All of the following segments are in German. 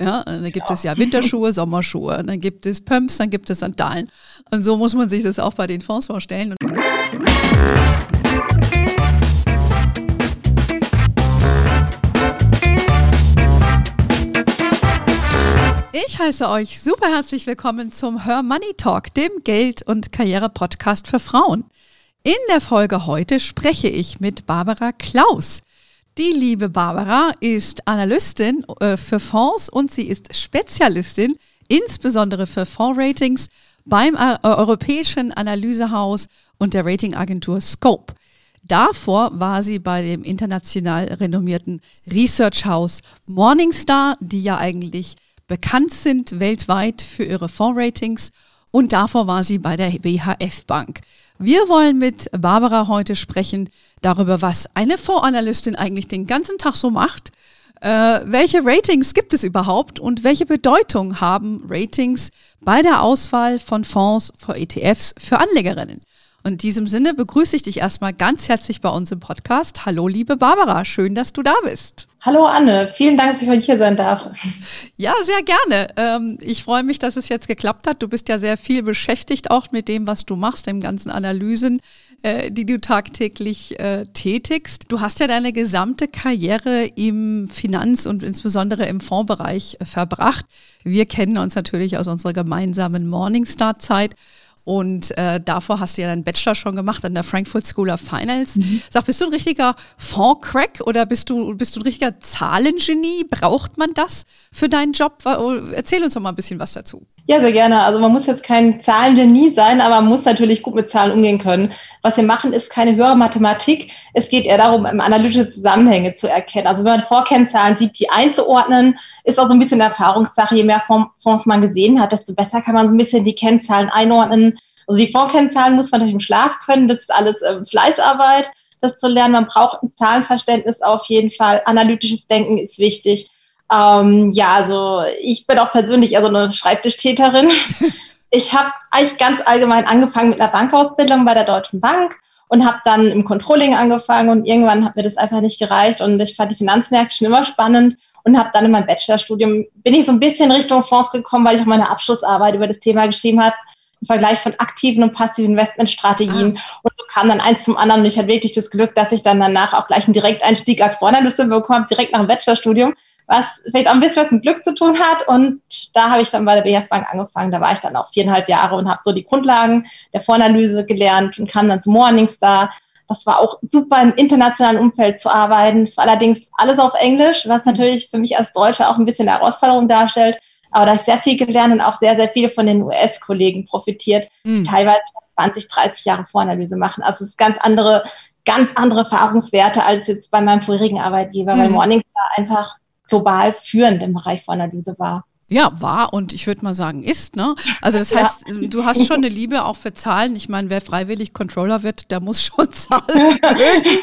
Ja, dann gibt es ja Winterschuhe, Sommerschuhe, dann gibt es Pumps, dann gibt es Sandalen. Und so muss man sich das auch bei den Fonds vorstellen. Ich heiße euch super herzlich willkommen zum Her Money Talk, dem Geld- und Karriere-Podcast für Frauen. In der Folge heute spreche ich mit Barbara Klaus. Die liebe Barbara ist Analystin äh, für Fonds und sie ist Spezialistin insbesondere für Fondsratings beim äh, Europäischen Analysehaus und der Ratingagentur Scope. Davor war sie bei dem international renommierten Research House Morningstar, die ja eigentlich bekannt sind weltweit für ihre Fondsratings. Und davor war sie bei der BHF Bank. Wir wollen mit Barbara heute sprechen darüber, was eine Fondsanalystin eigentlich den ganzen Tag so macht. Äh, welche Ratings gibt es überhaupt und welche Bedeutung haben Ratings bei der Auswahl von Fonds für ETFs für Anlegerinnen? Und in diesem Sinne begrüße ich dich erstmal ganz herzlich bei uns im Podcast. Hallo, liebe Barbara, schön, dass du da bist. Hallo Anne, vielen Dank, dass ich heute hier sein darf. Ja, sehr gerne. Ähm, ich freue mich, dass es jetzt geklappt hat. Du bist ja sehr viel beschäftigt auch mit dem, was du machst, den ganzen Analysen, äh, die du tagtäglich äh, tätigst. Du hast ja deine gesamte Karriere im Finanz- und insbesondere im Fondsbereich äh, verbracht. Wir kennen uns natürlich aus unserer gemeinsamen Morningstar-Zeit. Und äh, davor hast du ja deinen Bachelor schon gemacht an der Frankfurt School of Finance. Mhm. Sag, bist du ein richtiger Fondcrack oder bist du, bist du ein richtiger Zahlengenie? Braucht man das für deinen Job? Erzähl uns doch mal ein bisschen was dazu. Ja, sehr gerne. Also man muss jetzt kein Zahlengenie sein, aber man muss natürlich gut mit Zahlen umgehen können. Was wir machen, ist keine höhere Mathematik. Es geht eher darum, analytische Zusammenhänge zu erkennen. Also wenn man Vorkennzahlen sieht, die einzuordnen, ist auch so ein bisschen Erfahrungssache. Je mehr Fonds man gesehen hat, desto besser kann man so ein bisschen die Kennzahlen einordnen. Also die Fondskennzahlen muss man natürlich im Schlaf können. Das ist alles äh, Fleißarbeit, das zu lernen. Man braucht ein Zahlenverständnis auf jeden Fall. Analytisches Denken ist wichtig. Ähm, ja, also ich bin auch persönlich eher so eine Schreibtischtäterin. ich habe eigentlich ganz allgemein angefangen mit einer Bankausbildung bei der Deutschen Bank und habe dann im Controlling angefangen und irgendwann hat mir das einfach nicht gereicht und ich fand die Finanzmärkte schon immer spannend und habe dann in meinem Bachelorstudium bin ich so ein bisschen Richtung Fonds gekommen, weil ich auch meine Abschlussarbeit über das Thema geschrieben habe im Vergleich von aktiven und passiven Investmentstrategien. Ah. Und so kam dann eins zum anderen. Und ich hatte wirklich das Glück, dass ich dann danach auch gleich einen Direkteinstieg als Vornamestin bekommen habe, direkt nach dem Bachelorstudium was vielleicht auch ein bisschen was mit Glück zu tun hat. Und da habe ich dann bei der BF Bank angefangen. Da war ich dann auch viereinhalb Jahre und habe so die Grundlagen der Voranalyse gelernt und kam dann zu Morningstar. Das war auch super im internationalen Umfeld zu arbeiten. Es war allerdings alles auf Englisch, was natürlich für mich als Deutsche auch ein bisschen eine Herausforderung darstellt. Aber da ich sehr viel gelernt und auch sehr, sehr viele von den US-Kollegen profitiert, mhm. teilweise 20, 30 Jahre Voranalyse machen. Also es ist ganz andere, ganz andere Erfahrungswerte als jetzt bei meinem vorherigen Arbeitgeber, mhm. weil Morningstar einfach global führend im Bereich von Analyse war. Ja, war und ich würde mal sagen, ist, ne? Also das heißt, ja. du hast schon eine Liebe auch für Zahlen. Ich meine, wer freiwillig Controller wird, der muss schon Zahlen mögen.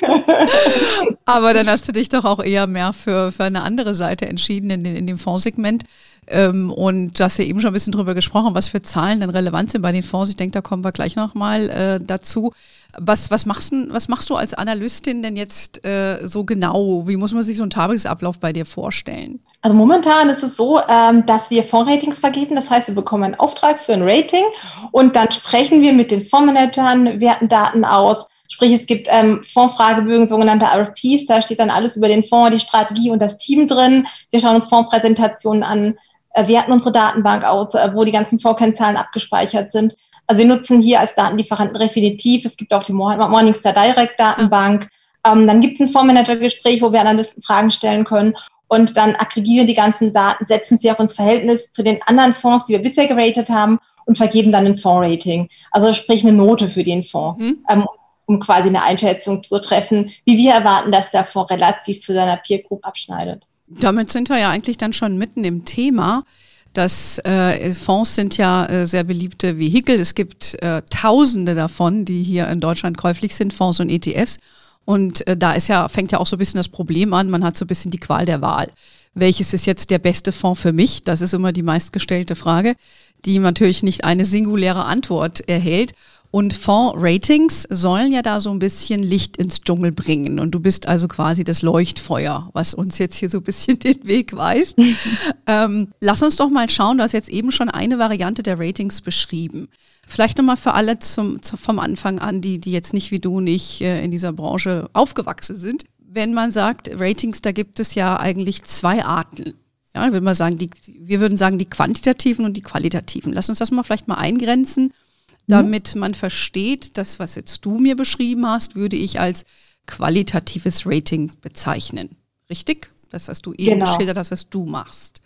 Aber dann hast du dich doch auch eher mehr für, für eine andere Seite entschieden in, in dem Fondssegment. Ähm, und du hast ja eben schon ein bisschen drüber gesprochen, was für Zahlen dann relevant sind bei den Fonds. Ich denke, da kommen wir gleich nochmal äh, dazu. Was, was, machst, was machst du als Analystin denn jetzt äh, so genau? Wie muss man sich so einen Tagesablauf bei dir vorstellen? Also momentan ist es so, ähm, dass wir Fondsratings vergeben. Das heißt, wir bekommen einen Auftrag für ein Rating und dann sprechen wir mit den Fondsmanagern, werten Daten aus. Sprich, es gibt ähm, Fondsfragebögen, sogenannte RFPs, da steht dann alles über den Fonds, die Strategie und das Team drin. Wir schauen uns Fondspräsentationen an, äh, werten unsere Datenbank aus, äh, wo die ganzen Fondskennzahlen abgespeichert sind. Also wir nutzen hier als Datenlieferanten Refinitiv. Es gibt auch die Morningstar Direct Datenbank. Ähm, dann gibt es ein Fondsmanager-Gespräch, wo wir Analysten Fragen stellen können. Und dann aggregieren die ganzen Daten, setzen sie auch ins Verhältnis zu den anderen Fonds, die wir bisher geratet haben und vergeben dann ein Fondsrating. Also sprich eine Note für den Fonds, mhm. ähm, um quasi eine Einschätzung zu treffen, wie wir erwarten, dass der Fonds relativ zu seiner Peer Group abschneidet. Damit sind wir ja eigentlich dann schon mitten im Thema. Das äh, Fonds sind ja äh, sehr beliebte Vehikel. Es gibt äh, Tausende davon, die hier in Deutschland käuflich sind, Fonds und ETFs. Und äh, da ist ja, fängt ja auch so ein bisschen das Problem an, man hat so ein bisschen die Qual der Wahl. Welches ist jetzt der beste Fonds für mich? Das ist immer die meistgestellte Frage, die natürlich nicht eine singuläre Antwort erhält. Und Fonds-Ratings sollen ja da so ein bisschen Licht ins Dschungel bringen. Und du bist also quasi das Leuchtfeuer, was uns jetzt hier so ein bisschen den Weg weist. ähm, lass uns doch mal schauen, du hast jetzt eben schon eine Variante der Ratings beschrieben. Vielleicht nochmal für alle zum, zum, vom Anfang an, die, die jetzt nicht wie du nicht äh, in dieser Branche aufgewachsen sind. Wenn man sagt, Ratings, da gibt es ja eigentlich zwei Arten. Ja, ich würde mal sagen, die, wir würden sagen, die quantitativen und die qualitativen. Lass uns das mal vielleicht mal eingrenzen Mhm. damit man versteht, das, was jetzt du mir beschrieben hast, würde ich als qualitatives Rating bezeichnen. Richtig? Das hast du eben genau. geschildert, das, was du machst.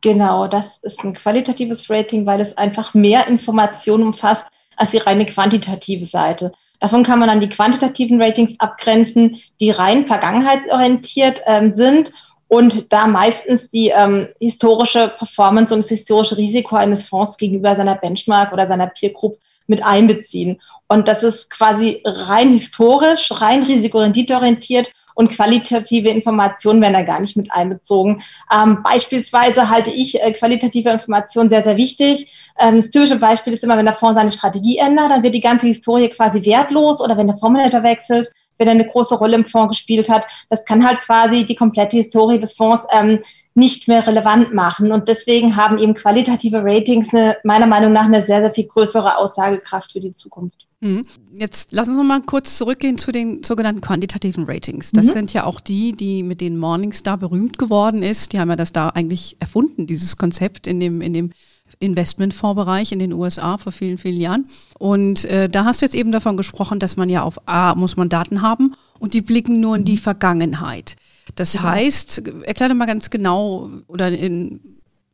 Genau, das ist ein qualitatives Rating, weil es einfach mehr Informationen umfasst als die reine quantitative Seite. Davon kann man dann die quantitativen Ratings abgrenzen, die rein vergangenheitsorientiert ähm, sind und da meistens die ähm, historische Performance und das historische Risiko eines Fonds gegenüber seiner Benchmark oder seiner Peer Group mit einbeziehen. Und das ist quasi rein historisch, rein risikorenditeorientiert und qualitative Informationen werden da gar nicht mit einbezogen. Ähm, beispielsweise halte ich äh, qualitative Informationen sehr, sehr wichtig. Ähm, das typische Beispiel ist immer, wenn der Fonds seine Strategie ändert, dann wird die ganze Historie quasi wertlos oder wenn der Fondsmanager wechselt, wenn er eine große Rolle im Fonds gespielt hat. Das kann halt quasi die komplette Historie des Fonds ähm, nicht mehr relevant machen. Und deswegen haben eben qualitative Ratings eine, meiner Meinung nach eine sehr, sehr viel größere Aussagekraft für die Zukunft. Mhm. Jetzt lassen Sie uns mal kurz zurückgehen zu den sogenannten quantitativen Ratings. Das mhm. sind ja auch die, die mit denen Morningstar berühmt geworden ist. Die haben ja das da eigentlich erfunden, dieses Konzept in dem, in dem Investmentfondsbereich in den USA vor vielen, vielen Jahren. Und äh, da hast du jetzt eben davon gesprochen, dass man ja auf A muss man Daten haben und die blicken nur in die Vergangenheit. Das ja. heißt, erklär doch mal ganz genau oder in,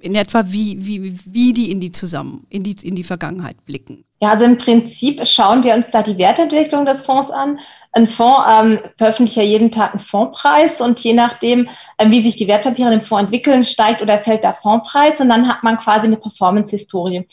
in etwa, wie, wie, wie die in die zusammen, in die, in die Vergangenheit blicken. Ja, also im Prinzip schauen wir uns da die Wertentwicklung des Fonds an. Ein Fonds ähm, veröffentlicht ja jeden Tag einen Fondspreis und je nachdem, äh, wie sich die Wertpapiere im Fonds entwickeln, steigt oder fällt der Fondspreis und dann hat man quasi eine Performance-Historie.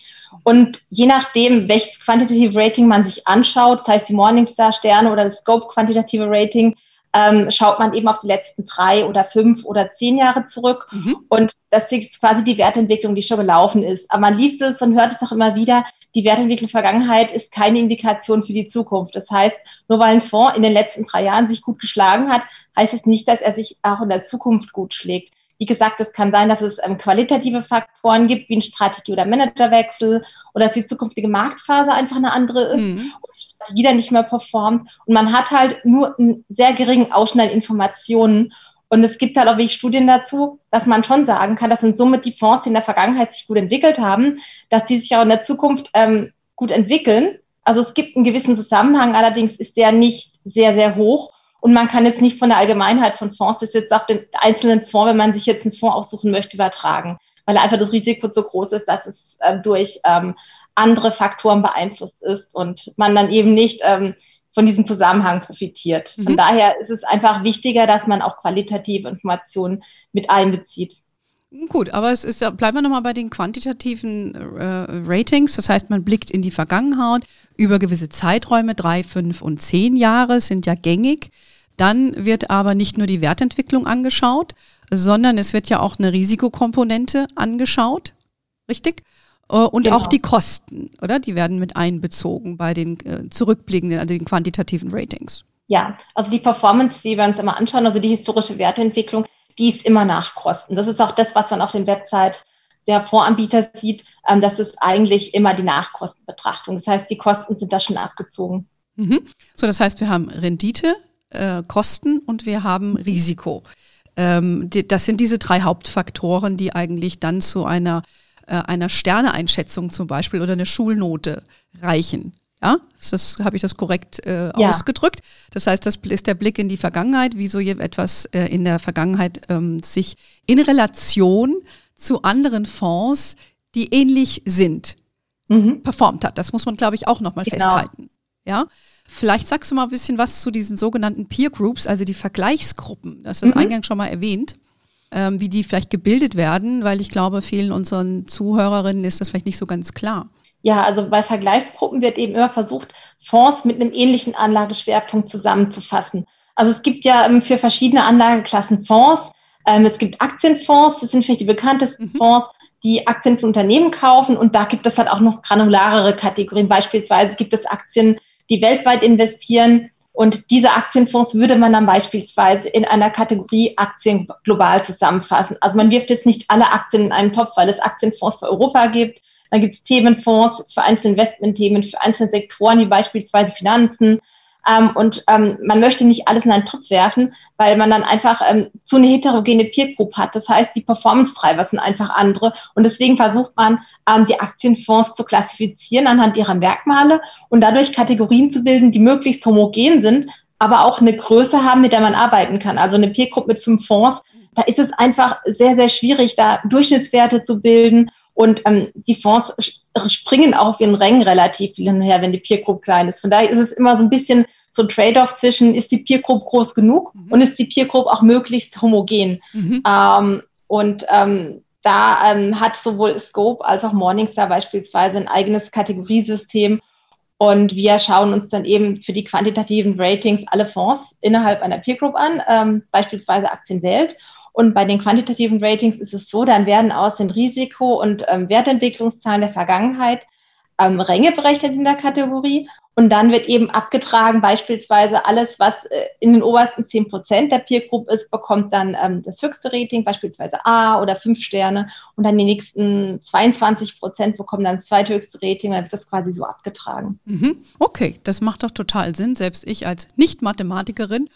Und je nachdem, welches Quantitative Rating man sich anschaut, das heißt die Morningstar Sterne oder das Scope Quantitative Rating, ähm, schaut man eben auf die letzten drei oder fünf oder zehn Jahre zurück. Mhm. Und das ist quasi die Wertentwicklung, die schon gelaufen ist. Aber man liest es und hört es doch immer wieder, die Wertentwicklung Vergangenheit ist keine Indikation für die Zukunft. Das heißt, nur weil ein Fonds in den letzten drei Jahren sich gut geschlagen hat, heißt es nicht, dass er sich auch in der Zukunft gut schlägt. Wie gesagt, es kann sein, dass es ähm, qualitative Faktoren gibt, wie ein Strategie- oder Managerwechsel oder dass die zukünftige Marktphase einfach eine andere ist mhm. und die Strategie dann nicht mehr performt. Und man hat halt nur einen sehr geringen Ausschnitt an Informationen. Und es gibt halt auch wirklich Studien dazu, dass man schon sagen kann, dass in Summe die Fonds, die in der Vergangenheit sich gut entwickelt haben, dass die sich auch in der Zukunft ähm, gut entwickeln. Also es gibt einen gewissen Zusammenhang, allerdings ist der nicht sehr, sehr hoch. Und man kann jetzt nicht von der Allgemeinheit von Fonds das jetzt auf den einzelnen Fonds, wenn man sich jetzt einen Fonds aussuchen möchte, übertragen, weil einfach das Risiko so groß ist, dass es äh, durch ähm, andere Faktoren beeinflusst ist und man dann eben nicht ähm, von diesem Zusammenhang profitiert. Von mhm. daher ist es einfach wichtiger, dass man auch qualitative Informationen mit einbezieht. Gut, aber es ist, bleiben wir nochmal bei den quantitativen äh, Ratings. Das heißt, man blickt in die Vergangenheit über gewisse Zeiträume, drei, fünf und zehn Jahre sind ja gängig. Dann wird aber nicht nur die Wertentwicklung angeschaut, sondern es wird ja auch eine Risikokomponente angeschaut, richtig? Äh, und genau. auch die Kosten, oder? Die werden mit einbezogen bei den äh, zurückblickenden, also den quantitativen Ratings. Ja, also die Performance, die wir uns immer anschauen, also die historische Wertentwicklung, die ist immer nach Kosten. Das ist auch das, was man auf den Website der Fondsanbieter sieht. Ähm, das ist eigentlich immer die Nachkostenbetrachtung. Das heißt, die Kosten sind da schon abgezogen. Mhm. So, das heißt, wir haben Rendite, äh, Kosten und wir haben Risiko. Ähm, die, das sind diese drei Hauptfaktoren, die eigentlich dann zu einer, äh, einer Sterneeinschätzung zum Beispiel oder eine Schulnote reichen. Ja, das habe ich das korrekt äh, ja. ausgedrückt. Das heißt, das ist der Blick in die Vergangenheit, wie so etwas äh, in der Vergangenheit ähm, sich in Relation zu anderen Fonds, die ähnlich sind, mhm. performt hat. Das muss man, glaube ich, auch nochmal genau. festhalten. Ja, Vielleicht sagst du mal ein bisschen was zu diesen sogenannten Peer Groups, also die Vergleichsgruppen. Das ist mhm. eingangs schon mal erwähnt, ähm, wie die vielleicht gebildet werden, weil ich glaube, vielen unseren Zuhörerinnen ist das vielleicht nicht so ganz klar. Ja, also bei Vergleichsgruppen wird eben immer versucht, Fonds mit einem ähnlichen Anlageschwerpunkt zusammenzufassen. Also es gibt ja ähm, für verschiedene Anlageklassen Fonds. Ähm, es gibt Aktienfonds, das sind vielleicht die bekanntesten mhm. Fonds. die Aktien von Unternehmen kaufen und da gibt es halt auch noch granularere Kategorien. Beispielsweise gibt es Aktien, die weltweit investieren und diese Aktienfonds würde man dann beispielsweise in einer Kategorie Aktien global zusammenfassen. Also man wirft jetzt nicht alle Aktien in einen Topf, weil es Aktienfonds für Europa gibt. Dann gibt es Themenfonds für einzelne Investmentthemen, für einzelne Sektoren, wie beispielsweise Finanzen, ähm, und ähm, man möchte nicht alles in einen Topf werfen, weil man dann einfach ähm, zu eine heterogene Peer Group hat. Das heißt, die Performance-Treiber sind einfach andere. Und deswegen versucht man, ähm, die Aktienfonds zu klassifizieren anhand ihrer Merkmale und dadurch Kategorien zu bilden, die möglichst homogen sind, aber auch eine Größe haben, mit der man arbeiten kann. Also eine Peer Group mit fünf Fonds, da ist es einfach sehr, sehr schwierig, da Durchschnittswerte zu bilden. Und ähm, die Fonds springen auch auf ihren Rängen relativ viel her, wenn die Peer Group klein ist. Von daher ist es immer so ein bisschen so ein Trade-off zwischen, ist die Peer Group groß genug mhm. und ist die Peer Group auch möglichst homogen. Mhm. Ähm, und ähm, da ähm, hat sowohl Scope als auch Morningstar beispielsweise ein eigenes Kategoriesystem. Und wir schauen uns dann eben für die quantitativen Ratings alle Fonds innerhalb einer Peer Group an, ähm, beispielsweise Aktienwelt. Und bei den quantitativen Ratings ist es so, dann werden aus den Risiko- und ähm, Wertentwicklungszahlen der Vergangenheit ähm, Ränge berechnet in der Kategorie und dann wird eben abgetragen, beispielsweise alles, was äh, in den obersten 10 Prozent der Peer Group ist, bekommt dann ähm, das höchste Rating, beispielsweise A oder 5 Sterne. Und dann die nächsten 22 Prozent bekommen dann das zweithöchste Rating. Und dann wird das quasi so abgetragen. Mhm. Okay, das macht doch total Sinn. Selbst ich als Nicht-Mathematikerin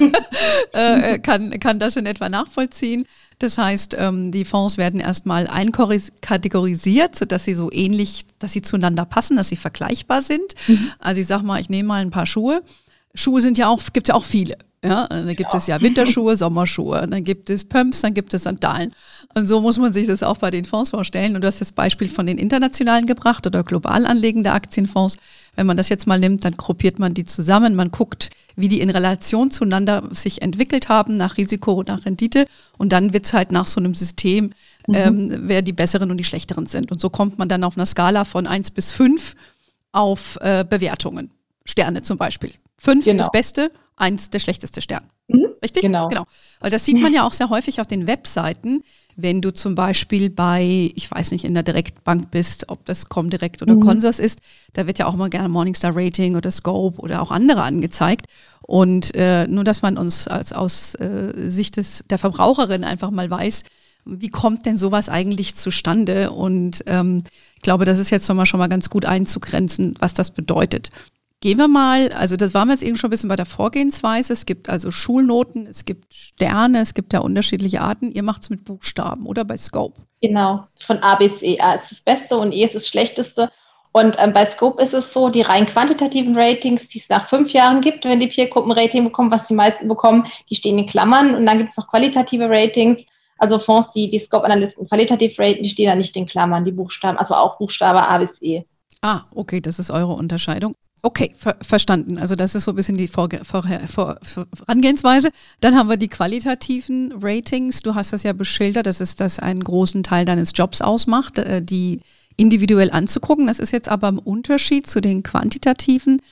äh, kann, kann das in etwa nachvollziehen. Das heißt, ähm, die Fonds werden erstmal einkategorisiert, sodass sie so ähnlich, dass sie zueinander passen, dass sie vergleichbar sind. Mhm. Also ich sag mal, ich nehme mal ein paar Schuhe. Schuhe sind ja auch, gibt es ja auch viele. Ja, da gibt ja. es ja Winterschuhe, Sommerschuhe, dann gibt es Pumps, dann gibt es Sandalen. Und so muss man sich das auch bei den Fonds vorstellen. Und du hast das Beispiel von den internationalen gebracht oder global anlegende Aktienfonds. Wenn man das jetzt mal nimmt, dann gruppiert man die zusammen. Man guckt, wie die in Relation zueinander sich entwickelt haben, nach Risiko, nach Rendite. Und dann wird's halt nach so einem System, mhm. ähm, wer die besseren und die schlechteren sind. Und so kommt man dann auf einer Skala von eins bis fünf auf äh, Bewertungen. Sterne zum Beispiel. Fünf genau. das Beste, eins der schlechteste Stern. Mhm. Richtig? Genau. genau. Weil das sieht man ja auch sehr häufig auf den Webseiten, wenn du zum Beispiel bei, ich weiß nicht, in der Direktbank bist, ob das Comdirect oder mhm. Consors ist, da wird ja auch immer gerne Morningstar Rating oder Scope oder auch andere angezeigt. Und äh, nur, dass man uns als, aus äh, Sicht des, der Verbraucherin einfach mal weiß, wie kommt denn sowas eigentlich zustande? Und ähm, ich glaube, das ist jetzt nochmal schon mal ganz gut einzugrenzen, was das bedeutet. Gehen wir mal, also das waren wir jetzt eben schon ein bisschen bei der Vorgehensweise. Es gibt also Schulnoten, es gibt Sterne, es gibt ja unterschiedliche Arten. Ihr macht es mit Buchstaben oder bei Scope? Genau, von A bis E. A ist das Beste und E ist das Schlechteste. Und ähm, bei Scope ist es so, die rein quantitativen Ratings, die es nach fünf Jahren gibt, wenn die Peergruppen Rating bekommen, was die meisten bekommen, die stehen in Klammern. Und dann gibt es noch qualitative Ratings, also Fonds, die die Scope-Analysten qualitativ raten, die stehen da nicht in Klammern, die Buchstaben, also auch Buchstabe A bis E. Ah, okay, das ist eure Unterscheidung. Okay, ver verstanden. Also das ist so ein bisschen die Vorge Vor Vor Vorangehensweise. Dann haben wir die qualitativen Ratings. Du hast das ja beschildert, dass es das einen großen Teil deines Jobs ausmacht, äh, die individuell anzugucken. Das ist jetzt aber im Unterschied zu den quantitativen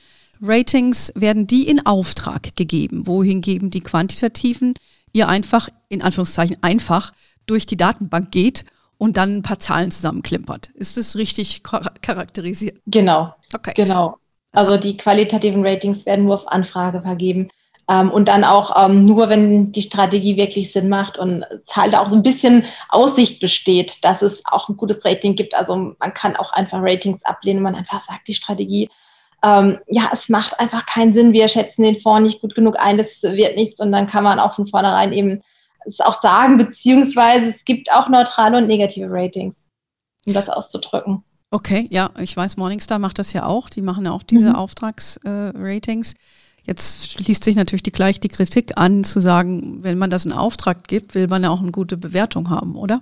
Ratings, werden die in Auftrag gegeben, wohingegen die quantitativen ihr einfach, in Anführungszeichen einfach, durch die Datenbank geht und dann ein paar Zahlen zusammenklimpert. Ist das richtig charakterisiert? Genau. Okay. Genau. Also die qualitativen Ratings werden nur auf Anfrage vergeben. Ähm, und dann auch ähm, nur, wenn die Strategie wirklich Sinn macht und es halt auch so ein bisschen Aussicht besteht, dass es auch ein gutes Rating gibt. Also man kann auch einfach Ratings ablehnen, wenn man einfach sagt, die Strategie, ähm, ja, es macht einfach keinen Sinn, wir schätzen den Fonds nicht gut genug ein, das wird nichts und dann kann man auch von vornherein eben es auch sagen, beziehungsweise es gibt auch neutrale und negative Ratings, um das auszudrücken. Okay, ja, ich weiß, Morningstar macht das ja auch. Die machen ja auch diese mhm. Auftragsratings. Äh, Jetzt schließt sich natürlich die, gleich die Kritik an, zu sagen, wenn man das in Auftrag gibt, will man ja auch eine gute Bewertung haben, oder?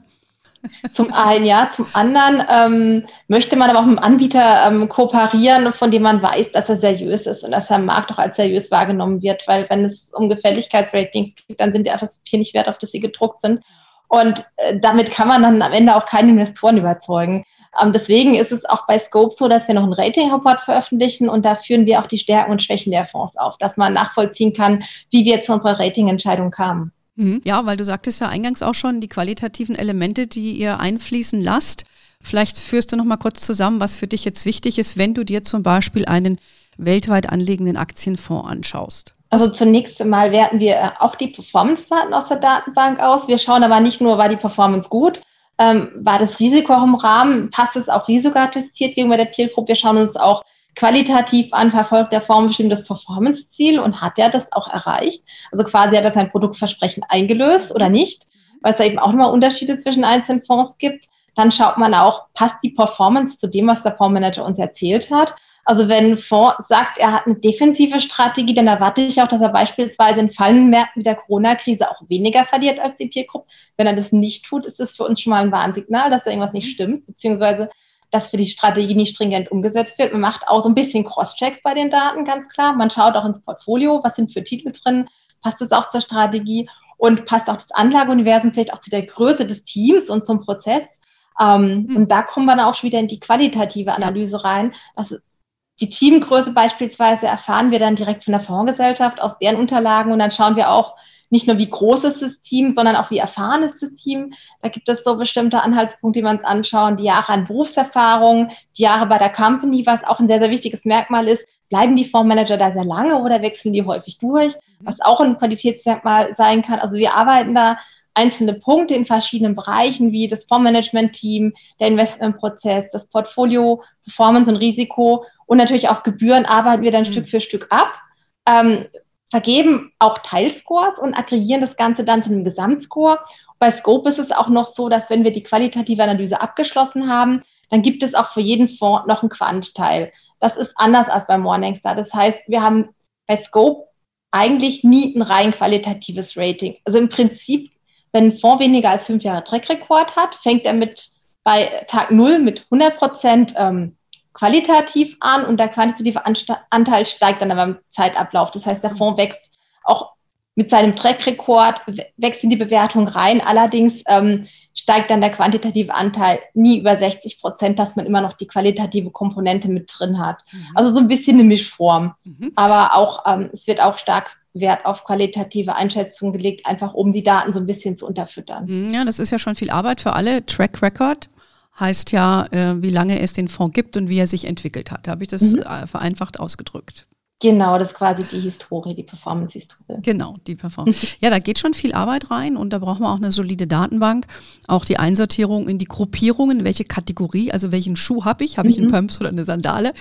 Zum einen ja, zum anderen ähm, möchte man aber auch mit dem Anbieter ähm, kooperieren, von dem man weiß, dass er seriös ist und dass er am Markt auch als seriös wahrgenommen wird, weil wenn es um Gefälligkeitsratings geht, dann sind die einfach Papier nicht wert, auf das sie gedruckt sind. Und äh, damit kann man dann am Ende auch keine Investoren überzeugen. Ähm, deswegen ist es auch bei Scope so, dass wir noch einen Rating-Report veröffentlichen und da führen wir auch die Stärken und Schwächen der Fonds auf, dass man nachvollziehen kann, wie wir zu unserer Ratingentscheidung kamen. Mhm. Ja, weil du sagtest ja eingangs auch schon die qualitativen Elemente, die ihr einfließen lasst. Vielleicht führst du noch mal kurz zusammen, was für dich jetzt wichtig ist, wenn du dir zum Beispiel einen weltweit anlegenden Aktienfonds anschaust. Also zunächst einmal werten wir äh, auch die Performance-Daten aus der Datenbank aus. Wir schauen aber nicht nur, war die Performance gut, ähm, war das Risiko auch im Rahmen, passt es auch risikoattestiert gegenüber der Zielgruppe. Wir schauen uns auch qualitativ an, verfolgt der Fonds bestimmtes Performance-Ziel und hat er das auch erreicht? Also quasi hat er sein Produktversprechen eingelöst oder nicht, weil es da eben auch nochmal Unterschiede zwischen einzelnen Fonds gibt. Dann schaut man auch, passt die Performance zu dem, was der Fondsmanager uns erzählt hat? Also wenn Fonds sagt, er hat eine defensive Strategie, dann erwarte ich auch, dass er beispielsweise in fallenden Märkten mit der Corona-Krise auch weniger verliert als die Peer Group. Wenn er das nicht tut, ist das für uns schon mal ein Warnsignal, dass da irgendwas nicht mhm. stimmt, beziehungsweise dass für die Strategie nicht stringent umgesetzt wird. Man macht auch so ein bisschen Cross-Checks bei den Daten, ganz klar. Man schaut auch ins Portfolio, was sind für Titel drin, passt es auch zur Strategie und passt auch das Anlageuniversum vielleicht auch zu der Größe des Teams und zum Prozess. Ähm, mhm. Und da kommen wir dann auch schon wieder in die qualitative Analyse rein. Das die Teamgröße beispielsweise erfahren wir dann direkt von der Fondsgesellschaft aus deren Unterlagen und dann schauen wir auch nicht nur, wie groß ist das Team, sondern auch, wie erfahren ist das Team. Da gibt es so bestimmte Anhaltspunkte, die wir uns anschauen. Die Jahre an Berufserfahrung, die Jahre bei der Company, was auch ein sehr, sehr wichtiges Merkmal ist. Bleiben die Fondsmanager da sehr lange oder wechseln die häufig durch? Was auch ein Qualitätsmerkmal sein kann. Also wir arbeiten da einzelne Punkte in verschiedenen Bereichen, wie das Fondsmanagement-Team, der Investmentprozess, das Portfolio, Performance und Risiko und natürlich auch Gebühren arbeiten wir dann mhm. Stück für Stück ab, ähm, vergeben auch Teilscores und aggregieren das Ganze dann zu einem Gesamtscore. Bei Scope ist es auch noch so, dass wenn wir die qualitative Analyse abgeschlossen haben, dann gibt es auch für jeden Fonds noch einen Quant-Teil. Das ist anders als bei Morningstar. Das heißt, wir haben bei Scope eigentlich nie ein rein qualitatives Rating. Also im Prinzip, wenn ein Fonds weniger als fünf Jahre Track Record hat, fängt er mit bei Tag null mit 100 Prozent ähm, qualitativ an und der quantitative Anteil steigt dann aber im Zeitablauf. Das heißt, der Fonds wächst auch mit seinem Track-Rekord, wächst in die Bewertung rein. Allerdings ähm, steigt dann der quantitative Anteil nie über 60 Prozent, dass man immer noch die qualitative Komponente mit drin hat. Mhm. Also so ein bisschen eine Mischform. Mhm. Aber auch, ähm, es wird auch stark Wert auf qualitative Einschätzung gelegt, einfach um die Daten so ein bisschen zu unterfüttern. Mhm, ja, das ist ja schon viel Arbeit für alle. Track Record heißt ja, äh, wie lange es den Fonds gibt und wie er sich entwickelt hat. Da habe ich das mhm. äh, vereinfacht ausgedrückt. Genau, das ist quasi die Historie, die Performance-Historie. Genau, die Performance. ja, da geht schon viel Arbeit rein und da braucht man auch eine solide Datenbank. Auch die Einsortierung in die Gruppierungen, welche Kategorie, also welchen Schuh habe ich? Habe ich einen mhm. Pumps oder eine Sandale?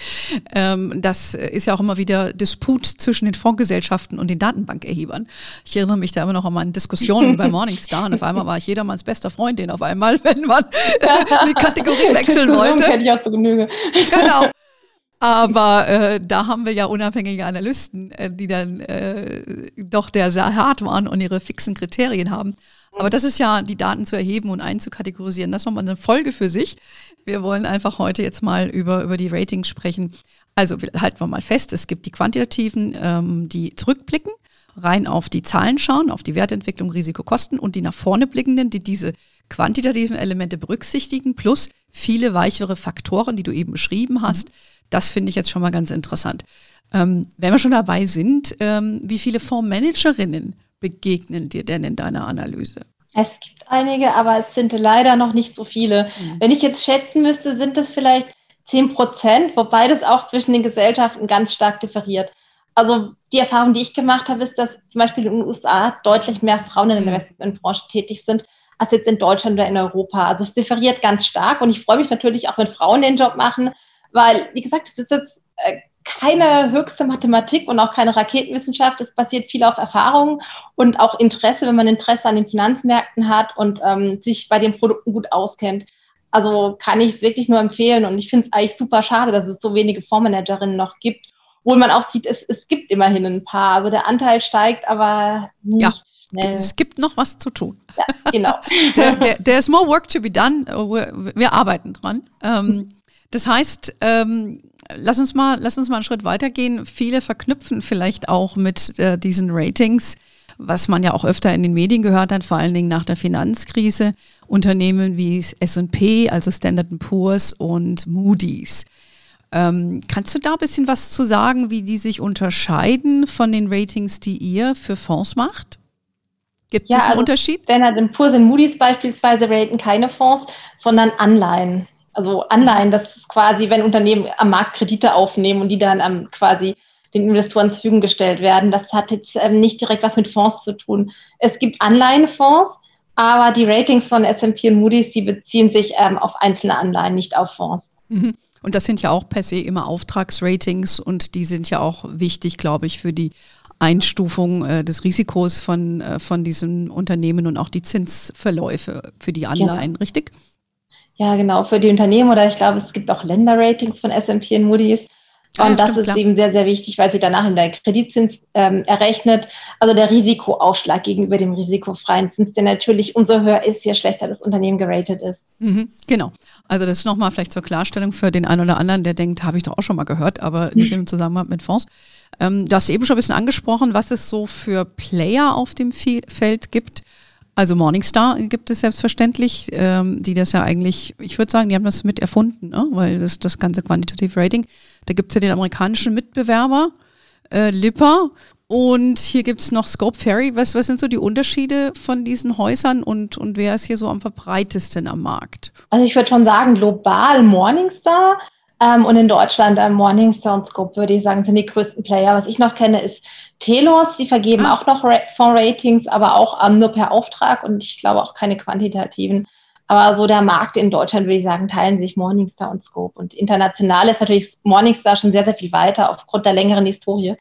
Ähm, das ist ja auch immer wieder Disput zwischen den Fondsgesellschaften und den Datenbankerhebern. Ich erinnere mich da immer noch an meine Diskussionen bei Morningstar und auf einmal war ich jedermanns bester Freundin auf einmal, wenn man die Kategorie wechseln wollte. Hätte ich auch zu Genüge. Genau. Aber äh, da haben wir ja unabhängige Analysten, äh, die dann äh, doch der sehr hart waren und ihre fixen Kriterien haben. Aber das ist ja, die Daten zu erheben und einzukategorisieren. Das ist nochmal eine Folge für sich. Wir wollen einfach heute jetzt mal über, über die Ratings sprechen. Also halten wir mal fest, es gibt die quantitativen, ähm, die zurückblicken, rein auf die Zahlen schauen, auf die Wertentwicklung, Risikokosten und die nach vorne blickenden, die diese quantitativen Elemente berücksichtigen, plus viele weichere Faktoren, die du eben beschrieben hast, das finde ich jetzt schon mal ganz interessant. Ähm, wenn wir schon dabei sind, ähm, wie viele Fondsmanagerinnen begegnen dir denn in deiner Analyse? Es gibt einige, aber es sind leider noch nicht so viele. Mhm. Wenn ich jetzt schätzen müsste, sind es vielleicht 10 Prozent, wobei das auch zwischen den Gesellschaften ganz stark differiert. Also die Erfahrung, die ich gemacht habe, ist, dass zum Beispiel in den USA deutlich mehr Frauen in der mhm. Investmentbranche tätig sind, als jetzt in Deutschland oder in Europa. Also es differiert ganz stark und ich freue mich natürlich auch, wenn Frauen den Job machen, weil, wie gesagt, es ist jetzt äh, keine höchste Mathematik und auch keine Raketenwissenschaft. Es basiert viel auf Erfahrung und auch Interesse, wenn man Interesse an den Finanzmärkten hat und ähm, sich bei den Produkten gut auskennt. Also kann ich es wirklich nur empfehlen und ich finde es eigentlich super schade, dass es so wenige Fondsmanagerinnen noch gibt. Obwohl man auch sieht, es, es gibt immerhin ein paar. Also der Anteil steigt, aber nicht ja. Schnell. Es gibt noch was zu tun. Ja, genau. there, is more work to be done. Wir, wir arbeiten dran. Ähm, das heißt, ähm, lass uns mal, lass uns mal einen Schritt weitergehen. Viele verknüpfen vielleicht auch mit äh, diesen Ratings, was man ja auch öfter in den Medien gehört hat, vor allen Dingen nach der Finanzkrise, Unternehmen wie S&P, also Standard Poor's und Moody's. Ähm, kannst du da ein bisschen was zu sagen, wie die sich unterscheiden von den Ratings, die ihr für Fonds macht? Gibt ja, es einen also Unterschied? Standard Poor's und Moody's beispielsweise raten keine Fonds, sondern Anleihen. Also Anleihen, das ist quasi, wenn Unternehmen am Markt Kredite aufnehmen und die dann ähm, quasi den Investoren zur Verfügung gestellt werden. Das hat jetzt ähm, nicht direkt was mit Fonds zu tun. Es gibt Anleihenfonds, aber die Ratings von S&P und Moody's, die beziehen sich ähm, auf einzelne Anleihen, nicht auf Fonds. Mhm. Und das sind ja auch per se immer Auftragsratings und die sind ja auch wichtig, glaube ich, für die Einstufung äh, des Risikos von, äh, von diesen Unternehmen und auch die Zinsverläufe für die Anleihen, ja. richtig? Ja, genau, für die Unternehmen oder ich glaube, es gibt auch Länderratings von S&P und Moody's. Und ja, das stimmt, ist klar. eben sehr, sehr wichtig, weil sie danach in der Kreditzins ähm, errechnet. Also der Risikoaufschlag gegenüber dem risikofreien Zins, der natürlich umso höher ist, je schlechter das Unternehmen geratet ist. Mhm, genau. Also das nochmal vielleicht zur Klarstellung für den einen oder anderen, der denkt, habe ich doch auch schon mal gehört, aber nicht im Zusammenhang mit Fonds. Ähm, du hast eben schon ein bisschen angesprochen, was es so für Player auf dem Feld gibt. Also Morningstar gibt es selbstverständlich, ähm, die das ja eigentlich, ich würde sagen, die haben das mit erfunden, ne? weil das, das ganze Quantitative Rating, da gibt es ja den amerikanischen Mitbewerber, äh, Lipper und hier gibt es noch Scope Ferry. Was, was sind so die Unterschiede von diesen Häusern und, und wer ist hier so am verbreitesten am Markt? Also ich würde schon sagen, global Morningstar ähm, und in Deutschland ähm, Morningstar und Scope, würde ich sagen, sind die größten Player. Was ich noch kenne, ist Telos. Die vergeben ah. auch noch Fonds-Ratings, aber auch ähm, nur per Auftrag und ich glaube auch keine quantitativen. Aber so der Markt in Deutschland, würde ich sagen, teilen sich Morningstar und Scope. Und international ist natürlich Morningstar schon sehr, sehr viel weiter aufgrund der längeren Historie.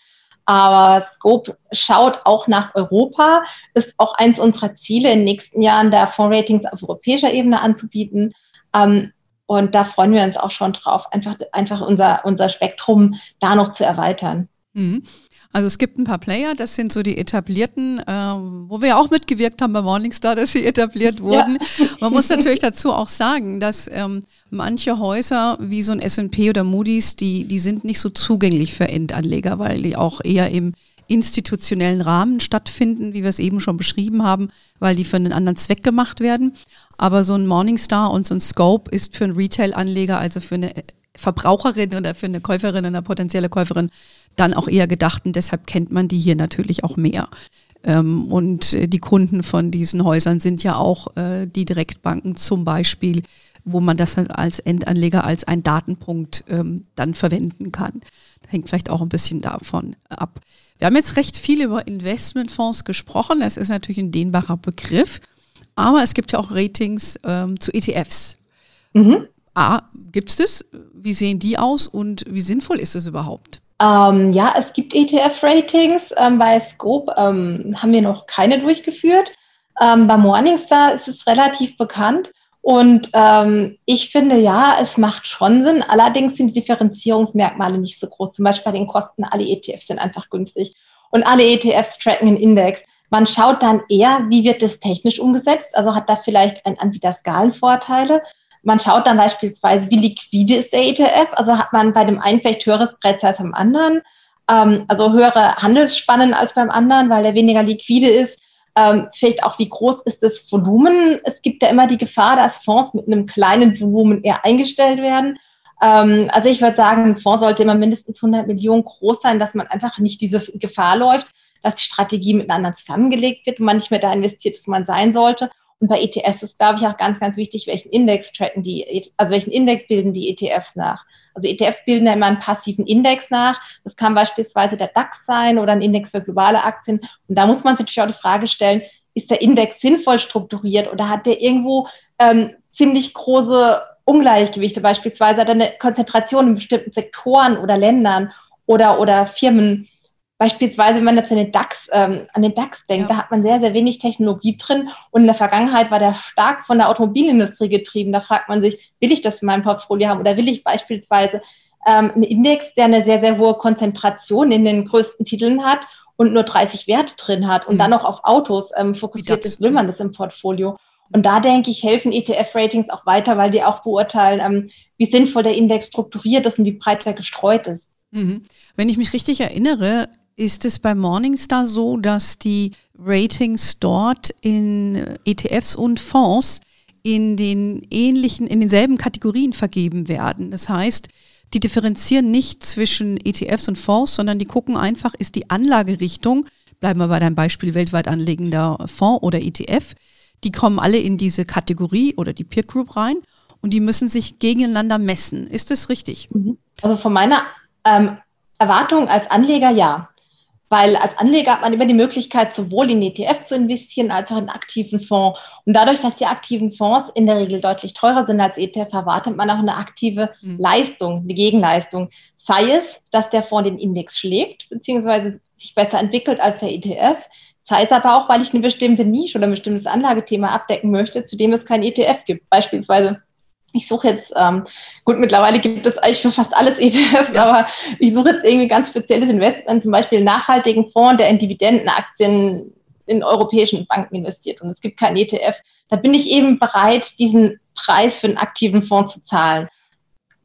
Aber Scope schaut auch nach Europa, ist auch eins unserer Ziele, in den nächsten Jahren da Fondsratings auf europäischer Ebene anzubieten. Ähm, und da freuen wir uns auch schon drauf, einfach, einfach unser, unser Spektrum da noch zu erweitern. Mhm. Also es gibt ein paar Player, das sind so die etablierten, äh, wo wir auch mitgewirkt haben bei Morningstar, dass sie etabliert wurden. Ja. Man muss natürlich dazu auch sagen, dass ähm, manche Häuser wie so ein S&P oder Moody's, die, die sind nicht so zugänglich für Endanleger, weil die auch eher im institutionellen Rahmen stattfinden, wie wir es eben schon beschrieben haben, weil die für einen anderen Zweck gemacht werden. Aber so ein Morningstar und so ein Scope ist für einen Retail-Anleger, also für eine Verbraucherin oder für eine Käuferin, eine potenzielle Käuferin, dann auch eher gedacht und deshalb kennt man die hier natürlich auch mehr. Ähm, und äh, die Kunden von diesen Häusern sind ja auch äh, die Direktbanken zum Beispiel, wo man das als Endanleger als ein Datenpunkt ähm, dann verwenden kann. Das hängt vielleicht auch ein bisschen davon ab. Wir haben jetzt recht viel über Investmentfonds gesprochen. Das ist natürlich ein dehnbarer Begriff. Aber es gibt ja auch Ratings ähm, zu ETFs. Mhm. A, gibt es das? Wie sehen die aus und wie sinnvoll ist es überhaupt? Ähm, ja, es gibt ETF-Ratings. Ähm, bei Scope ähm, haben wir noch keine durchgeführt. Ähm, bei Morningstar ist es relativ bekannt. Und ähm, ich finde, ja, es macht schon Sinn. Allerdings sind die Differenzierungsmerkmale nicht so groß. Zum Beispiel bei den Kosten, alle ETFs sind einfach günstig. Und alle ETFs tracken einen Index. Man schaut dann eher, wie wird das technisch umgesetzt. Also hat da vielleicht ein Anbieter Skalenvorteile. Man schaut dann beispielsweise, wie liquide ist der ETF. Also hat man bei dem einen vielleicht höheres Preis als beim anderen. Ähm, also höhere Handelsspannen als beim anderen, weil der weniger liquide ist. Ähm, vielleicht auch, wie groß ist das Volumen? Es gibt ja immer die Gefahr, dass Fonds mit einem kleinen Volumen eher eingestellt werden. Ähm, also ich würde sagen, ein Fonds sollte immer mindestens 100 Millionen groß sein, dass man einfach nicht diese Gefahr läuft, dass die Strategie miteinander zusammengelegt wird und man nicht mehr da investiert, wo man sein sollte. Und bei ETFs ist, glaube ich, auch ganz, ganz wichtig, welchen Index tracken die, also welchen Index bilden die ETFs nach. Also ETFs bilden ja immer einen passiven Index nach. Das kann beispielsweise der DAX sein oder ein Index für globale Aktien. Und da muss man sich natürlich auch die Frage stellen, ist der Index sinnvoll strukturiert oder hat der irgendwo ähm, ziemlich große Ungleichgewichte, beispielsweise hat er eine Konzentration in bestimmten Sektoren oder Ländern oder, oder Firmen. Beispielsweise, wenn man jetzt an den DAX, ähm, an den DAX denkt, ja. da hat man sehr, sehr wenig Technologie drin. Und in der Vergangenheit war der stark von der Automobilindustrie getrieben. Da fragt man sich, will ich das in meinem Portfolio haben oder will ich beispielsweise ähm, einen Index, der eine sehr, sehr hohe Konzentration in den größten Titeln hat und nur 30 Werte drin hat und mhm. dann noch auf Autos ähm, fokussiert ist, will man das im Portfolio. Und da denke ich, helfen ETF-Ratings auch weiter, weil die auch beurteilen, ähm, wie sinnvoll der Index strukturiert ist und wie breit er gestreut ist. Mhm. Wenn ich mich richtig erinnere, ist es bei Morningstar so, dass die Ratings dort in ETFs und Fonds in den ähnlichen, in denselben Kategorien vergeben werden. Das heißt, die differenzieren nicht zwischen ETFs und Fonds, sondern die gucken einfach, ist die Anlagerichtung bleiben wir bei deinem Beispiel weltweit anlegender Fonds oder ETF, die kommen alle in diese Kategorie oder die Peer Group rein und die müssen sich gegeneinander messen. Ist das richtig? Mhm. Also von meiner ähm, Erwartung als Anleger ja. Weil als Anleger hat man immer die Möglichkeit, sowohl in ETF zu investieren als auch in aktiven Fonds. Und dadurch, dass die aktiven Fonds in der Regel deutlich teurer sind als ETF, erwartet man auch eine aktive mhm. Leistung, eine Gegenleistung. Sei es, dass der Fonds den Index schlägt, beziehungsweise sich besser entwickelt als der ETF. Sei es aber auch, weil ich eine bestimmte Nische oder ein bestimmtes Anlagethema abdecken möchte, zu dem es kein ETF gibt. Beispielsweise ich suche jetzt, ähm, gut, mittlerweile gibt es eigentlich für fast alles ETFs, ja. aber ich suche jetzt irgendwie ganz spezielles Investment, zum Beispiel einen nachhaltigen Fonds, der in Dividendenaktien in europäischen Banken investiert und es gibt keinen ETF. Da bin ich eben bereit, diesen Preis für einen aktiven Fonds zu zahlen.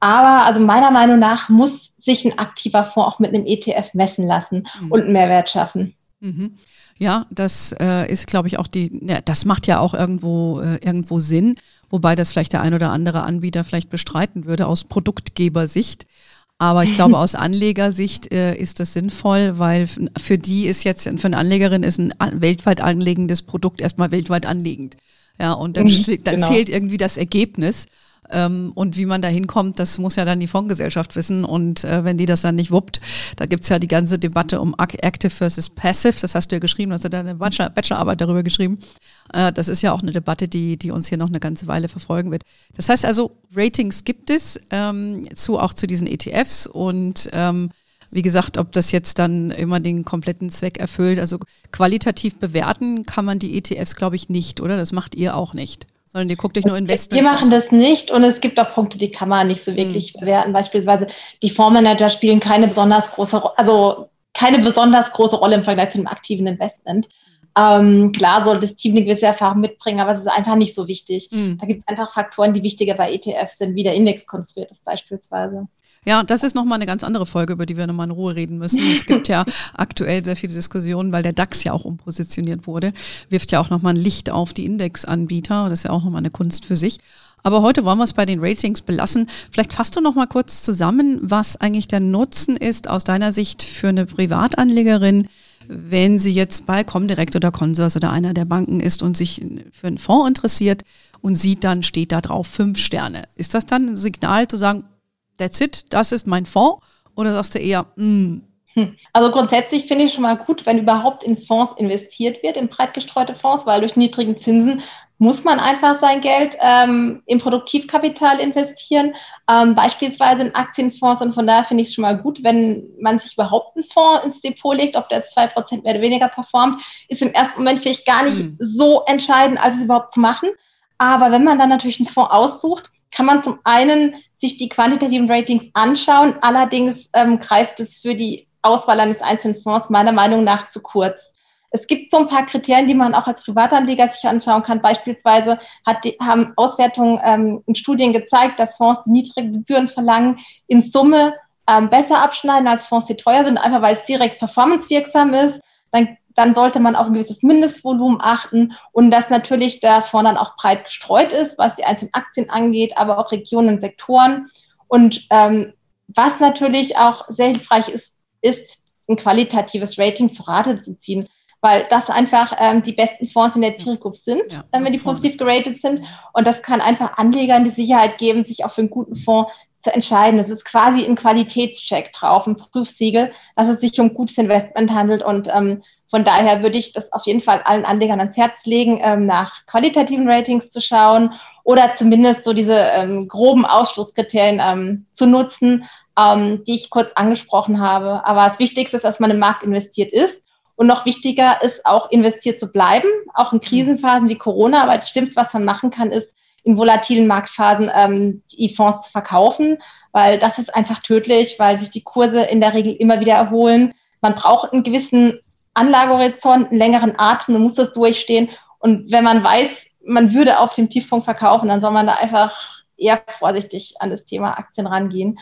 Aber also meiner Meinung nach muss sich ein aktiver Fonds auch mit einem ETF messen lassen mhm. und einen Mehrwert schaffen. Mhm. Ja, das äh, ist, glaube ich, auch die, ja, das macht ja auch irgendwo, äh, irgendwo Sinn wobei das vielleicht der ein oder andere Anbieter vielleicht bestreiten würde aus Produktgebersicht. Aber ich glaube, aus Anlegersicht äh, ist das sinnvoll, weil für die ist jetzt, für eine Anlegerin ist ein weltweit anlegendes Produkt erstmal weltweit anlegend. Ja, und dann, mhm, dann genau. zählt irgendwie das Ergebnis. Ähm, und wie man da hinkommt, das muss ja dann die Fondsgesellschaft wissen. Und äh, wenn die das dann nicht wuppt, da gibt's ja die ganze Debatte um Active versus Passive. Das hast du ja geschrieben, hast du deine Bachelor Bachelorarbeit darüber geschrieben. Äh, das ist ja auch eine Debatte, die, die uns hier noch eine ganze Weile verfolgen wird. Das heißt also, Ratings gibt es ähm, zu, auch zu diesen ETFs und ähm, wie gesagt, ob das jetzt dann immer den kompletten Zweck erfüllt. Also qualitativ bewerten kann man die ETFs, glaube ich, nicht, oder? Das macht ihr auch nicht sondern ihr guckt euch nur Investment. Wir machen das nicht und es gibt auch Punkte, die kann man nicht so wirklich mhm. bewerten. Beispielsweise die Fondsmanager spielen keine besonders große, also keine besonders große Rolle im Vergleich zu einem aktiven Investment. Ähm, klar soll das Team eine gewisse Erfahrung mitbringen, aber es ist einfach nicht so wichtig. Mhm. Da gibt es einfach Faktoren, die wichtiger bei ETFs sind, wie der Index konstruiert ist beispielsweise. Ja, das ist nochmal eine ganz andere Folge, über die wir nochmal in Ruhe reden müssen. Es gibt ja aktuell sehr viele Diskussionen, weil der DAX ja auch umpositioniert wurde, wirft ja auch nochmal ein Licht auf die Indexanbieter. Das ist ja auch nochmal eine Kunst für sich. Aber heute wollen wir es bei den Ratings belassen. Vielleicht fasst du noch mal kurz zusammen, was eigentlich der Nutzen ist aus deiner Sicht für eine Privatanlegerin, wenn sie jetzt bei Comdirect oder Consors oder einer der Banken ist und sich für einen Fonds interessiert und sieht dann, steht da drauf fünf Sterne. Ist das dann ein Signal zu sagen, that's it, das ist mein Fonds? Oder sagst du eher, mm. Also grundsätzlich finde ich schon mal gut, wenn überhaupt in Fonds investiert wird, in breit gestreute Fonds, weil durch niedrigen Zinsen muss man einfach sein Geld ähm, im Produktivkapital investieren, ähm, beispielsweise in Aktienfonds. Und von daher finde ich es schon mal gut, wenn man sich überhaupt einen Fonds ins Depot legt, ob der jetzt zwei Prozent mehr oder weniger performt, ist im ersten Moment vielleicht gar nicht mhm. so entscheidend, als es überhaupt zu machen. Aber wenn man dann natürlich einen Fonds aussucht, kann man zum einen sich die quantitativen Ratings anschauen. Allerdings ähm, greift es für die Auswahl eines einzelnen Fonds meiner Meinung nach zu kurz. Es gibt so ein paar Kriterien, die man auch als Privatanleger sich anschauen kann. Beispielsweise die, haben Auswertungen ähm, in Studien gezeigt, dass Fonds, die niedrige Gebühren verlangen, in Summe ähm, besser abschneiden als Fonds, die teuer sind, einfach weil es direkt performancewirksam ist. Dann dann sollte man auf ein gewisses Mindestvolumen achten und dass natürlich der Fonds dann auch breit gestreut ist, was die einzelnen Aktien angeht, aber auch Regionen, Sektoren. Und ähm, was natürlich auch sehr hilfreich ist, ist ein qualitatives Rating zu Rate zu ziehen, weil das einfach ähm, die besten Fonds in der Peer Group sind, ja, äh, wenn die positiv geratet sind. Und das kann einfach Anlegern die Sicherheit geben, sich auch für einen guten Fonds zu entscheiden. Es ist quasi ein Qualitätscheck drauf, ein Prüfsiegel, dass es sich um gutes Investment handelt und ähm, von daher würde ich das auf jeden Fall allen Anlegern ans Herz legen, ähm, nach qualitativen Ratings zu schauen oder zumindest so diese ähm, groben Ausschlusskriterien ähm, zu nutzen, ähm, die ich kurz angesprochen habe. Aber das Wichtigste ist, dass man im Markt investiert ist. Und noch wichtiger ist auch investiert zu bleiben, auch in Krisenphasen wie Corona. Aber das Schlimmste, was man machen kann, ist in volatilen Marktphasen ähm, die Fonds zu verkaufen, weil das ist einfach tödlich, weil sich die Kurse in der Regel immer wieder erholen. Man braucht einen gewissen Anlagehorizont, einen längeren Atem, man muss das durchstehen. Und wenn man weiß, man würde auf dem Tiefpunkt verkaufen, dann soll man da einfach eher vorsichtig an das Thema Aktien rangehen.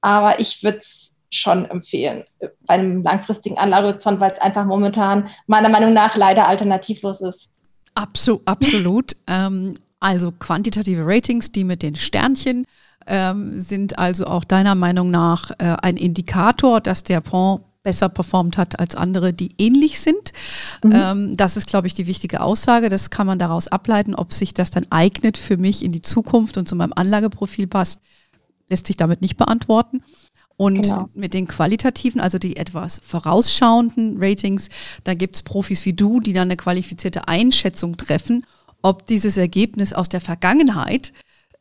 Aber ich würde es schon empfehlen bei einem langfristigen Anlagehorizont, weil es einfach momentan meiner Meinung nach leider alternativlos ist. Absolut, absolut. ähm, also quantitative Ratings, die mit den Sternchen, ähm, sind also auch deiner Meinung nach äh, ein Indikator, dass der Fonds besser performt hat als andere, die ähnlich sind. Mhm. Ähm, das ist, glaube ich, die wichtige Aussage. Das kann man daraus ableiten, ob sich das dann eignet für mich in die Zukunft und zu meinem Anlageprofil passt, lässt sich damit nicht beantworten. Und genau. mit den qualitativen, also die etwas vorausschauenden Ratings, da gibt's Profis wie du, die dann eine qualifizierte Einschätzung treffen, ob dieses Ergebnis aus der Vergangenheit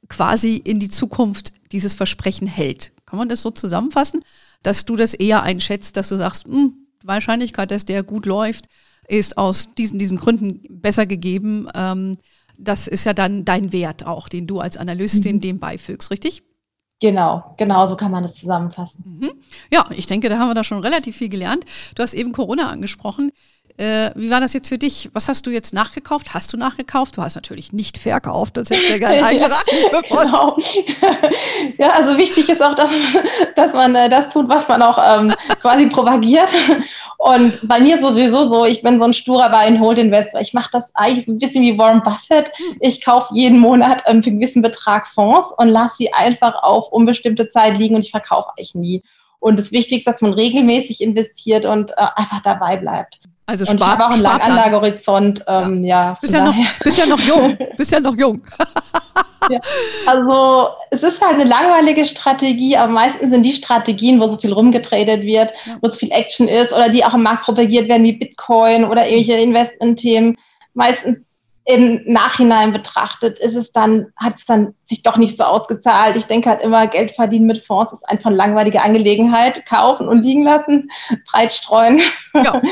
quasi in die Zukunft dieses Versprechen hält. Kann man das so zusammenfassen, dass du das eher einschätzt, dass du sagst, mh, hm, Wahrscheinlichkeit, dass der gut läuft, ist aus diesen, diesen Gründen besser gegeben. Ähm, das ist ja dann dein Wert auch, den du als Analystin mhm. dem beifügst, richtig? Genau, genau so kann man das zusammenfassen. Mhm. Ja, ich denke, da haben wir da schon relativ viel gelernt. Du hast eben Corona angesprochen. Äh, wie war das jetzt für dich? Was hast du jetzt nachgekauft? Hast du nachgekauft? Du hast natürlich nicht verkauft, das hättest du ja gerne eigentlich ja, genau. ja, also wichtig ist auch, dass, dass man äh, das tut, was man auch ähm, quasi propagiert. Und bei mir sowieso so, ich bin so ein sturer Buy-and-Hold-Investor. Ich mache das eigentlich so ein bisschen wie Warren Buffett. Ich kaufe jeden Monat ähm, für einen gewissen Betrag Fonds und lasse sie einfach auf unbestimmte Zeit liegen und ich verkaufe eigentlich nie. Und das Wichtigste ist, dass man regelmäßig investiert und äh, einfach dabei bleibt. Also und Spar ich habe auch einen langen Anlagehorizont. Ähm, ja. ja bist, ja noch, bist ja noch jung. bist ja noch jung. ja. Also es ist halt eine langweilige Strategie, aber meistens sind die Strategien, wo so viel rumgetradet wird, ja. wo so viel Action ist oder die auch im Markt propagiert werden wie Bitcoin oder irgendwelche Investmentthemen. Meistens im Nachhinein betrachtet ist es dann, hat es dann sich doch nicht so ausgezahlt. Ich denke halt immer, Geld verdienen mit Fonds ist einfach eine langweilige Angelegenheit. Kaufen und liegen lassen, breit streuen. Ja.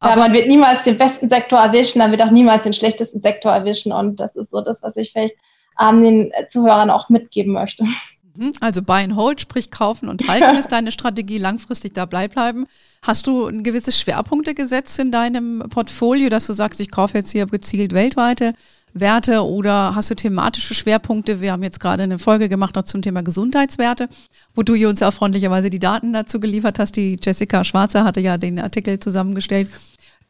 Aber ja, man wird niemals den besten Sektor erwischen, dann wird auch niemals den schlechtesten Sektor erwischen. Und das ist so das, was ich vielleicht ähm, den Zuhörern auch mitgeben möchte. Mhm. Also Buy and Hold, sprich kaufen und halten ist deine Strategie, langfristig dabei bleiben. Hast du ein gewisses Schwerpunkte gesetzt in deinem Portfolio, dass du sagst, ich kaufe jetzt hier gezielt weltweite Werte oder hast du thematische Schwerpunkte? Wir haben jetzt gerade eine Folge gemacht noch zum Thema Gesundheitswerte, wo du uns ja freundlicherweise die Daten dazu geliefert hast. Die Jessica Schwarzer hatte ja den Artikel zusammengestellt.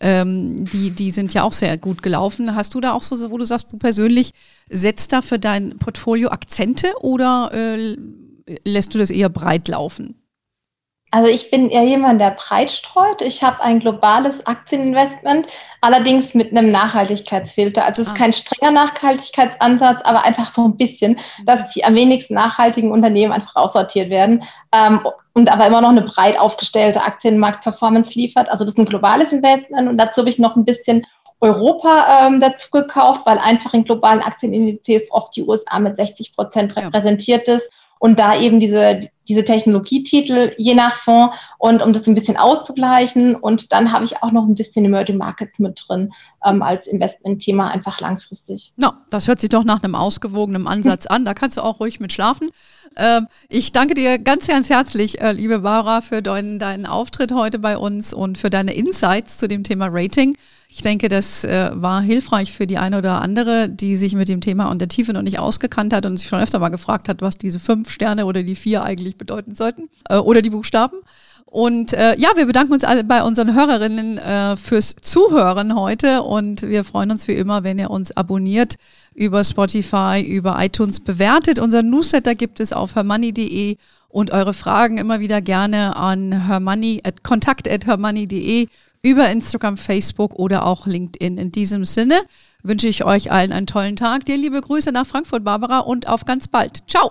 Ähm, die, die sind ja auch sehr gut gelaufen. Hast du da auch so, wo du sagst, du persönlich setzt da für dein Portfolio Akzente oder äh, lässt du das eher breit laufen? Also ich bin eher jemand, der breit streut. Ich habe ein globales Aktieninvestment, allerdings mit einem Nachhaltigkeitsfilter. Also es ist ah. kein strenger Nachhaltigkeitsansatz, aber einfach so ein bisschen, dass die am wenigsten nachhaltigen Unternehmen einfach aussortiert werden ähm, und aber immer noch eine breit aufgestellte Aktienmarktperformance liefert. Also das ist ein globales Investment und dazu habe ich noch ein bisschen Europa ähm, dazu gekauft, weil einfach in globalen Aktienindizes oft die USA mit 60 Prozent repräsentiert ja. ist und da eben diese, diese Technologietitel je nach Fonds und um das ein bisschen auszugleichen. Und dann habe ich auch noch ein bisschen Emerging Markets mit drin ähm, als Investmentthema einfach langfristig. Na, no, das hört sich doch nach einem ausgewogenen Ansatz an. Da kannst du auch ruhig mit schlafen. Ähm, ich danke dir ganz, ganz herzlich, äh, liebe Bara, für deinen, deinen Auftritt heute bei uns und für deine Insights zu dem Thema Rating. Ich denke, das äh, war hilfreich für die eine oder andere, die sich mit dem Thema und der Tiefe noch nicht ausgekannt hat und sich schon öfter mal gefragt hat, was diese fünf Sterne oder die vier eigentlich bedeuten sollten äh, oder die Buchstaben. Und äh, ja, wir bedanken uns alle bei unseren Hörerinnen äh, fürs Zuhören heute und wir freuen uns wie immer, wenn ihr uns abonniert über Spotify, über iTunes bewertet. Unser Newsletter gibt es auf hermoney.de und eure Fragen immer wieder gerne an hermoney, at kontakt at hermoney.de über Instagram, Facebook oder auch LinkedIn. In diesem Sinne wünsche ich euch allen einen tollen Tag. Dir liebe Grüße nach Frankfurt, Barbara, und auf ganz bald. Ciao.